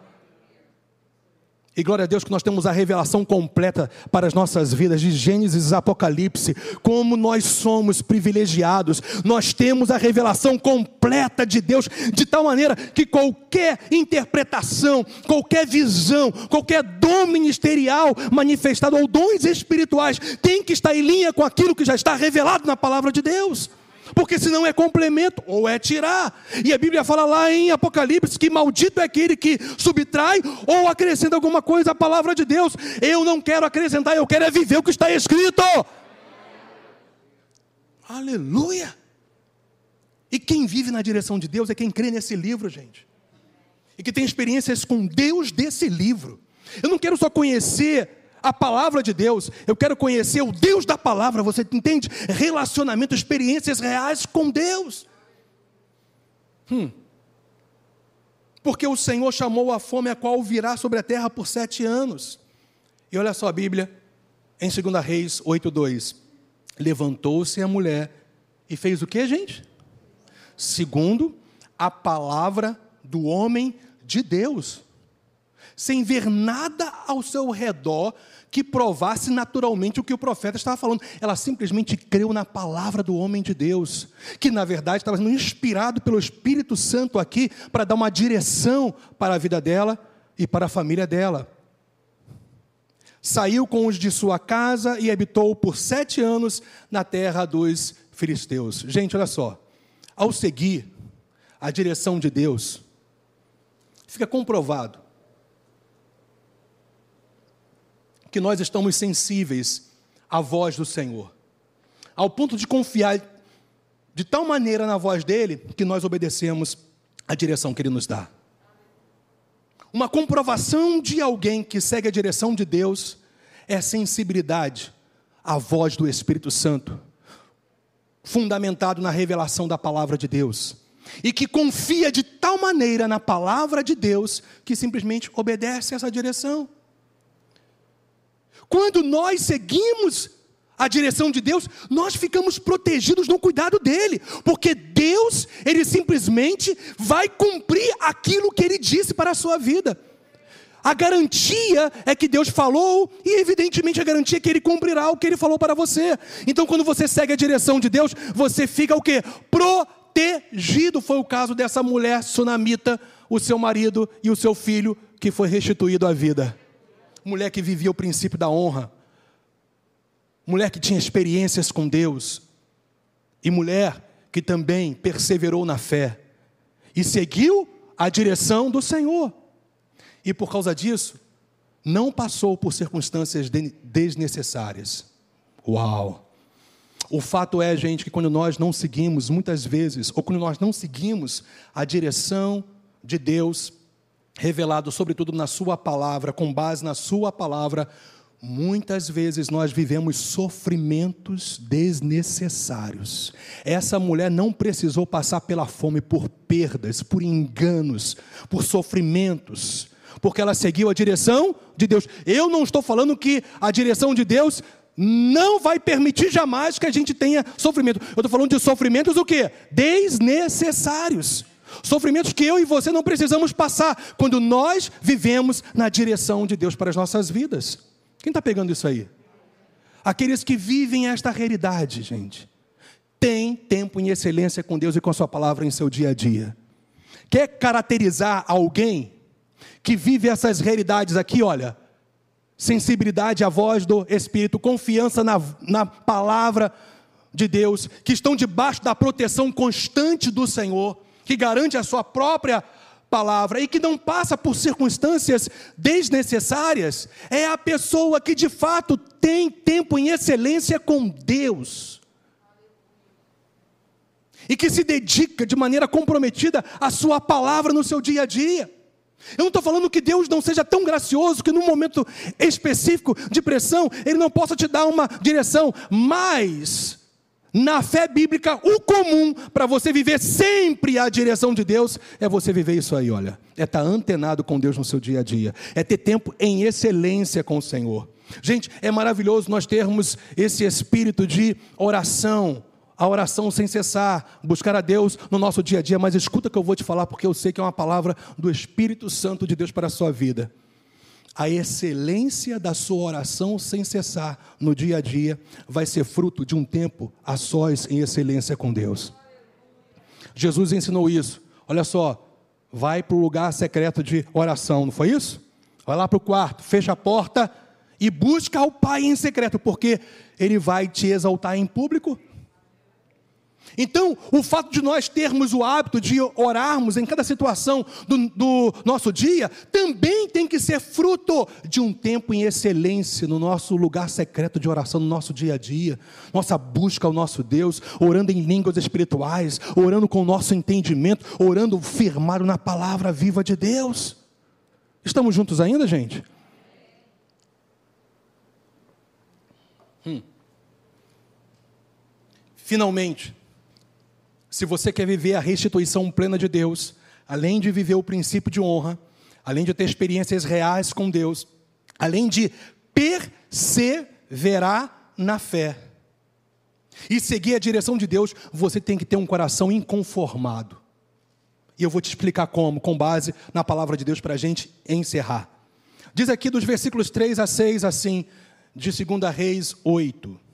E glória a Deus que nós temos a revelação completa para as nossas vidas, de Gênesis Apocalipse. Como nós somos privilegiados, nós temos a revelação completa de Deus, de tal maneira que qualquer interpretação, qualquer visão, qualquer dom ministerial manifestado ou dons espirituais tem que estar em linha com aquilo que já está revelado na palavra de Deus porque senão é complemento ou é tirar. E a Bíblia fala lá em Apocalipse que maldito é aquele que subtrai ou acrescenta alguma coisa à palavra de Deus. Eu não quero acrescentar, eu quero é viver o que está escrito. Aleluia! E quem vive na direção de Deus é quem crê nesse livro, gente. E que tem experiências com Deus desse livro. Eu não quero só conhecer a palavra de Deus, eu quero conhecer o Deus da palavra, você entende? Relacionamento, experiências reais com Deus. Hum. Porque o Senhor chamou a fome a qual virá sobre a terra por sete anos. E olha só a Bíblia, em 2 Reis 8,2. Levantou-se a mulher e fez o que, gente? Segundo a palavra do homem de Deus sem ver nada ao seu redor que provasse naturalmente o que o profeta estava falando. Ela simplesmente creu na palavra do homem de Deus, que na verdade estava sendo inspirado pelo Espírito Santo aqui para dar uma direção para a vida dela e para a família dela. Saiu com os de sua casa e habitou por sete anos na terra dos filisteus. Gente, olha só. Ao seguir a direção de Deus, fica comprovado que nós estamos sensíveis à voz do Senhor, ao ponto de confiar de tal maneira na voz dele que nós obedecemos a direção que ele nos dá. Uma comprovação de alguém que segue a direção de Deus é sensibilidade à voz do Espírito Santo, fundamentado na revelação da palavra de Deus, e que confia de tal maneira na palavra de Deus que simplesmente obedece essa direção. Quando nós seguimos a direção de Deus, nós ficamos protegidos no cuidado dele, porque Deus, ele simplesmente vai cumprir aquilo que ele disse para a sua vida. A garantia é que Deus falou, e evidentemente a garantia é que Ele cumprirá o que Ele falou para você. Então, quando você segue a direção de Deus, você fica o que? Protegido. Foi o caso dessa mulher sunamita, o seu marido e o seu filho, que foi restituído à vida mulher que vivia o princípio da honra, mulher que tinha experiências com Deus. e mulher que também perseverou na fé e seguiu a direção do Senhor. E por causa disso, não passou por circunstâncias desnecessárias. Uau! O fato é, gente, que quando nós não seguimos, muitas vezes, ou quando nós não seguimos a direção de Deus, revelado sobretudo na Sua palavra, com base na Sua palavra, muitas vezes nós vivemos sofrimentos desnecessários. Essa mulher não precisou passar pela fome por perdas, por enganos, por sofrimentos, porque ela seguiu a direção de Deus. Eu não estou falando que a direção de Deus não vai permitir jamais que a gente tenha sofrimento. Eu estou falando de sofrimentos o quê? Desnecessários. Sofrimentos que eu e você não precisamos passar quando nós vivemos na direção de Deus para as nossas vidas. Quem está pegando isso aí? Aqueles que vivem esta realidade, gente, têm tempo em excelência com Deus e com a Sua palavra em seu dia a dia. Quer caracterizar alguém que vive essas realidades aqui, olha, sensibilidade à voz do Espírito, confiança na, na palavra de Deus, que estão debaixo da proteção constante do Senhor, que garante a sua própria palavra e que não passa por circunstâncias desnecessárias, é a pessoa que de fato tem tempo em excelência com Deus. E que se dedica de maneira comprometida à sua palavra no seu dia a dia. Eu não estou falando que Deus não seja tão gracioso que num momento específico de pressão Ele não possa te dar uma direção, mas na fé bíblica o comum para você viver sempre a direção de Deus é você viver isso aí, olha, é estar tá antenado com Deus no seu dia a dia, é ter tempo em excelência com o Senhor. Gente, é maravilhoso nós termos esse espírito de oração, a oração sem cessar, buscar a Deus no nosso dia a dia, mas escuta que eu vou te falar, porque eu sei que é uma palavra do Espírito Santo de Deus para a sua vida. A excelência da sua oração sem cessar no dia a dia vai ser fruto de um tempo a sós em excelência com Deus. Jesus ensinou isso. Olha só, vai para o lugar secreto de oração, não foi isso? Vai lá para o quarto, fecha a porta e busca o Pai em secreto, porque Ele vai te exaltar em público então, o fato de nós termos o hábito de orarmos em cada situação do, do, nosso dia, também tem que ser fruto de um tempo em excelência no nosso lugar secreto de oração, no nosso dia a dia, nossa busca ao nosso Deus, orando em línguas espirituais, orando com o nosso entendimento, orando firmado na palavra viva de Deus. Estamos juntos ainda, gente? Hum. Finalmente, se você quer viver a restituição plena de Deus, além de viver o princípio de honra, além de ter experiências reais com Deus, além de perseverar na fé e seguir a direção de Deus, você tem que ter um coração inconformado. E eu vou te explicar como, com base na palavra de Deus para a gente encerrar. Diz aqui dos versículos 3 a 6, assim, de 2 Reis 8.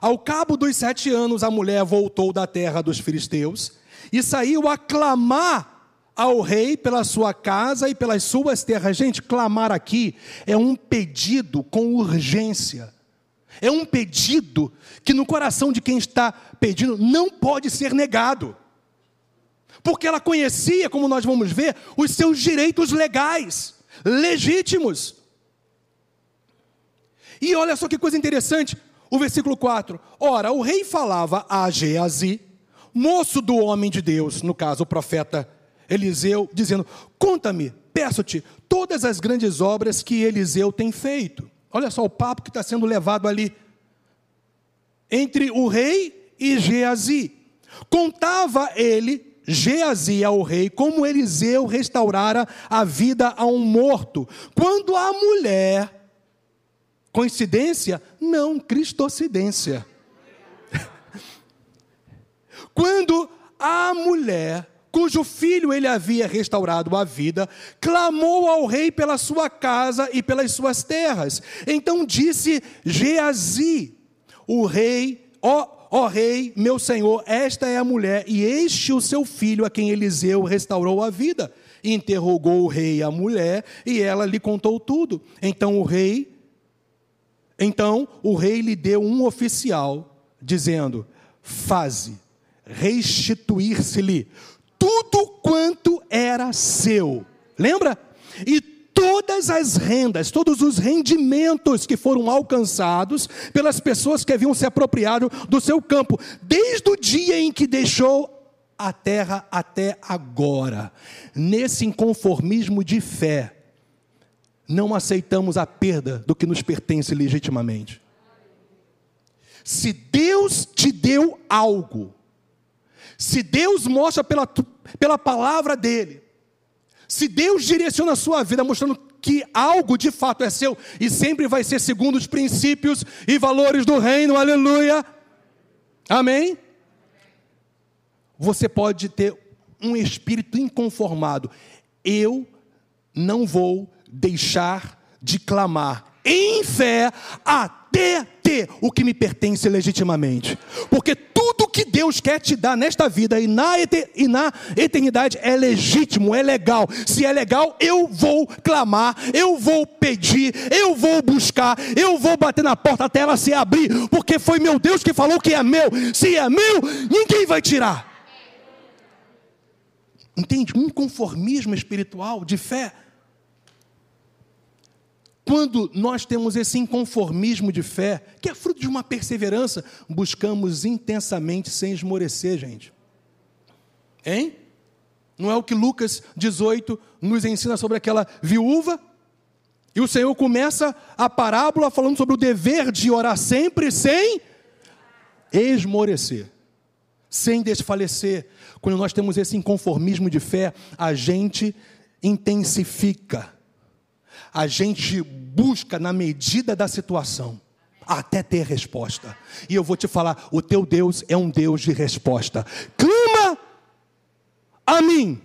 Ao cabo dos sete anos, a mulher voltou da terra dos filisteus e saiu a clamar ao rei pela sua casa e pelas suas terras. Gente, clamar aqui é um pedido com urgência. É um pedido que no coração de quem está pedindo não pode ser negado. Porque ela conhecia, como nós vamos ver, os seus direitos legais, legítimos. E olha só que coisa interessante, o versículo 4: Ora, o rei falava a Geazi, moço do homem de Deus, no caso o profeta Eliseu, dizendo: Conta-me, peço-te, todas as grandes obras que Eliseu tem feito. Olha só o papo que está sendo levado ali entre o rei e Geazi. Contava ele, Geazi, ao rei, como Eliseu restaurara a vida a um morto. Quando a mulher Coincidência? Não, cristocidência. *laughs* Quando a mulher, cujo filho ele havia restaurado a vida, clamou ao rei pela sua casa e pelas suas terras. Então disse Geazi, o rei, ó, ó rei, meu senhor, esta é a mulher, e este o seu filho a quem Eliseu restaurou a vida. Interrogou o rei a mulher, e ela lhe contou tudo. Então o rei então o rei lhe deu um oficial, dizendo: fase restituir-se-lhe tudo quanto era seu. Lembra? E todas as rendas, todos os rendimentos que foram alcançados pelas pessoas que haviam se apropriado do seu campo, desde o dia em que deixou a terra até agora. Nesse inconformismo de fé, não aceitamos a perda do que nos pertence legitimamente. Se Deus te deu algo, se Deus mostra pela, pela palavra dele, se Deus direciona a sua vida mostrando que algo de fato é seu e sempre vai ser segundo os princípios e valores do reino, aleluia. Amém? Você pode ter um espírito inconformado. Eu não vou deixar de clamar em fé até ter o que me pertence legitimamente. Porque tudo que Deus quer te dar nesta vida e na, e na eternidade é legítimo, é legal. Se é legal, eu vou clamar, eu vou pedir, eu vou buscar, eu vou bater na porta até ela se abrir, porque foi meu Deus que falou que é meu. Se é meu, ninguém vai tirar. Entende? Um conformismo espiritual de fé quando nós temos esse inconformismo de fé, que é fruto de uma perseverança, buscamos intensamente sem esmorecer, gente. Hein? Não é o que Lucas 18 nos ensina sobre aquela viúva? E o Senhor começa a parábola falando sobre o dever de orar sempre sem esmorecer, sem desfalecer. Quando nós temos esse inconformismo de fé, a gente intensifica a gente busca na medida da situação até ter resposta. E eu vou te falar: o teu Deus é um Deus de resposta. Clama a mim,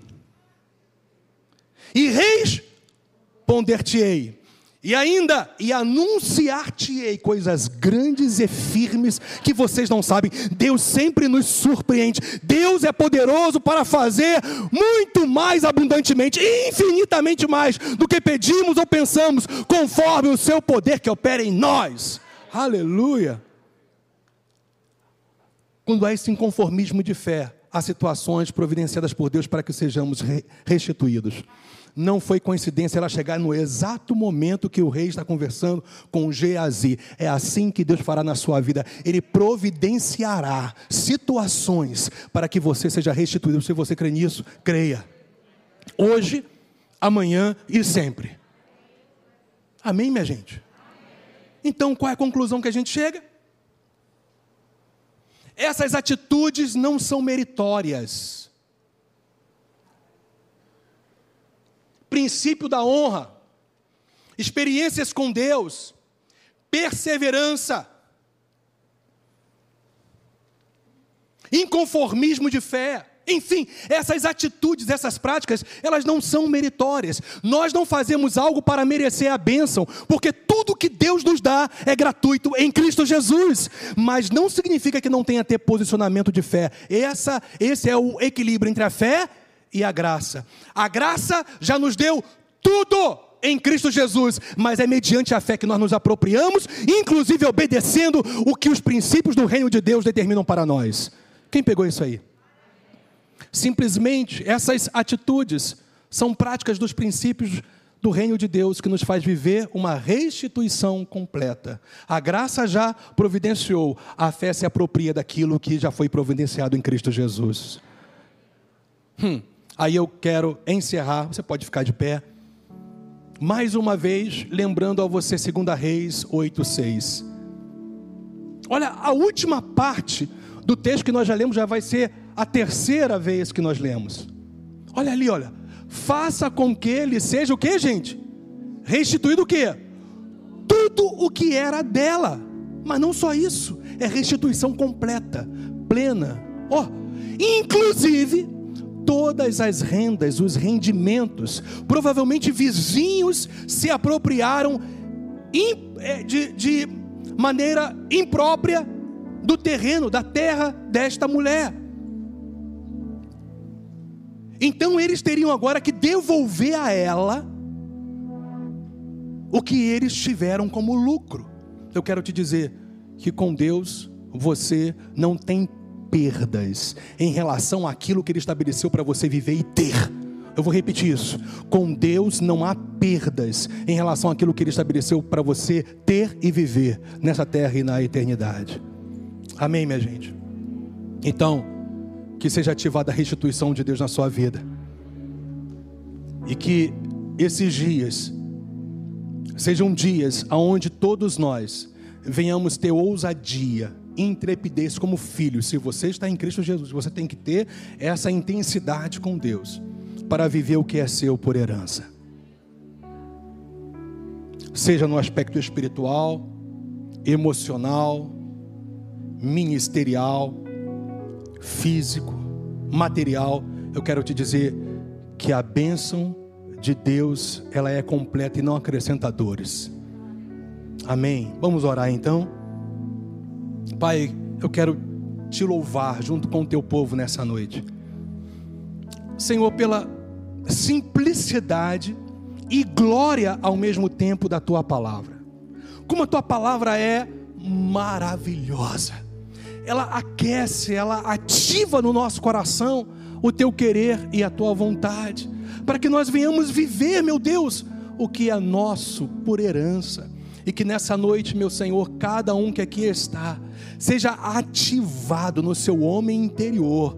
e responder-te-ei. E ainda, e anunciar-te-ei coisas grandes e firmes que vocês não sabem. Deus sempre nos surpreende. Deus é poderoso para fazer muito mais abundantemente, infinitamente mais do que pedimos ou pensamos, conforme o seu poder que opera em nós. Aleluia. Quando há esse inconformismo de fé, há situações providenciadas por Deus para que sejamos restituídos não foi coincidência ela chegar no exato momento que o rei está conversando com Geazi. É assim que Deus fará na sua vida. Ele providenciará situações para que você seja restituído. Se você crê nisso, creia. Hoje, amanhã e sempre. Amém, minha gente? Então, qual é a conclusão que a gente chega? Essas atitudes não são meritórias. Princípio da honra, experiências com Deus, perseverança, inconformismo de fé. Enfim, essas atitudes, essas práticas, elas não são meritórias. Nós não fazemos algo para merecer a bênção, porque tudo que Deus nos dá é gratuito em Cristo Jesus. Mas não significa que não tenha ter posicionamento de fé. Essa, esse é o equilíbrio entre a fé e a graça. A graça já nos deu tudo em Cristo Jesus, mas é mediante a fé que nós nos apropriamos, inclusive obedecendo o que os princípios do reino de Deus determinam para nós. Quem pegou isso aí? Simplesmente essas atitudes são práticas dos princípios do reino de Deus que nos faz viver uma restituição completa. A graça já providenciou, a fé se apropria daquilo que já foi providenciado em Cristo Jesus. Hum. Aí eu quero encerrar, você pode ficar de pé. Mais uma vez, lembrando a você 2 Reis 8:6. Olha, a última parte do texto que nós já lemos já vai ser a terceira vez que nós lemos. Olha ali, olha. Faça com que ele seja o que, gente? Restituído o que? Tudo o que era dela. Mas não só isso, é restituição completa, plena. Ó, oh, inclusive todas as rendas, os rendimentos. Provavelmente vizinhos se apropriaram é, de, de maneira imprópria do terreno, da terra desta mulher. Então eles teriam agora que devolver a ela o que eles tiveram como lucro. Eu quero te dizer que com Deus você não tem perdas em relação àquilo que Ele estabeleceu para você viver e ter. Eu vou repetir isso. Com Deus não há perdas em relação àquilo que Ele estabeleceu para você ter e viver nessa terra e na eternidade. Amém, minha gente? Então, que seja ativada a restituição de Deus na sua vida. E que esses dias sejam dias onde todos nós venhamos ter ousadia, intrepidez como filhos. Se você está em Cristo Jesus, você tem que ter essa intensidade com Deus para viver o que é seu por herança. Seja no aspecto espiritual, emocional, ministerial, físico, material, eu quero te dizer que a bênção de Deus, ela é completa e não acrescenta dores. Amém. Vamos orar então. Pai, eu quero te louvar junto com o teu povo nessa noite. Senhor, pela simplicidade e glória ao mesmo tempo da tua palavra. Como a tua palavra é maravilhosa. Ela aquece, ela ativa no nosso coração o teu querer e a tua vontade para que nós venhamos viver, meu Deus, o que é nosso por herança. E que nessa noite, meu Senhor, cada um que aqui está, seja ativado no seu homem interior,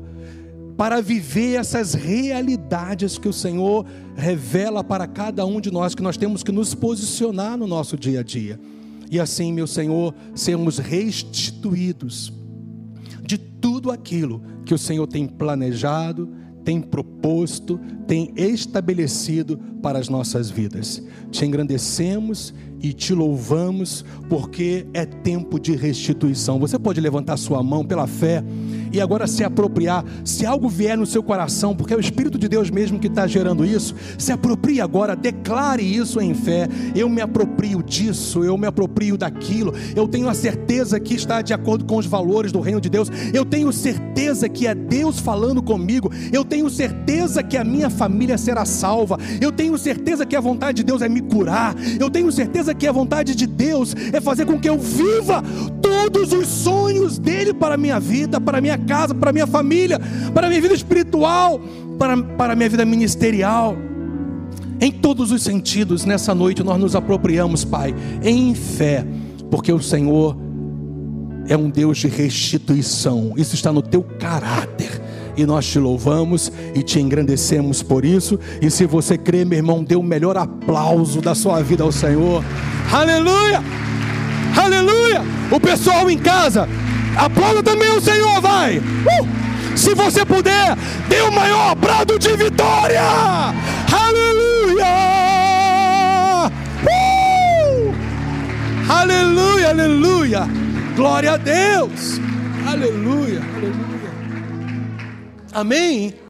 para viver essas realidades que o Senhor revela para cada um de nós, que nós temos que nos posicionar no nosso dia a dia. E assim, meu Senhor, sermos restituídos de tudo aquilo que o Senhor tem planejado, tem proposto, tem estabelecido para as nossas vidas. Te engrandecemos e te louvamos, porque é tempo de restituição. Você pode levantar sua mão pela fé e agora se apropriar. Se algo vier no seu coração, porque é o Espírito de Deus mesmo que está gerando isso, se aproprie agora, declare isso em fé. Eu me aproprio disso, eu me aproprio daquilo. Eu tenho a certeza que está de acordo com os valores do reino de Deus. Eu tenho certeza que é Deus falando comigo. Eu tenho certeza que a minha família será salva. Eu tenho certeza que a vontade de Deus é me curar. Eu tenho certeza que a vontade de Deus é fazer com que eu viva todos os sonhos dele para a minha vida, para a minha casa, para a minha família, para a minha vida espiritual, para, para a minha vida ministerial. Em todos os sentidos, nessa noite nós nos apropriamos, Pai, em fé, porque o Senhor é um Deus de restituição, isso está no teu caráter e nós te louvamos e te engrandecemos por isso. E se você crê, meu irmão, dê o melhor aplauso da sua vida ao Senhor. Aleluia! Aleluia! O pessoal em casa, aplauda também o Senhor, vai! Uh! Se você puder, dê o maior brado de vitória! Aleluia! Uh! Aleluia, aleluia! Glória a Deus! Aleluia, aleluia. Amém?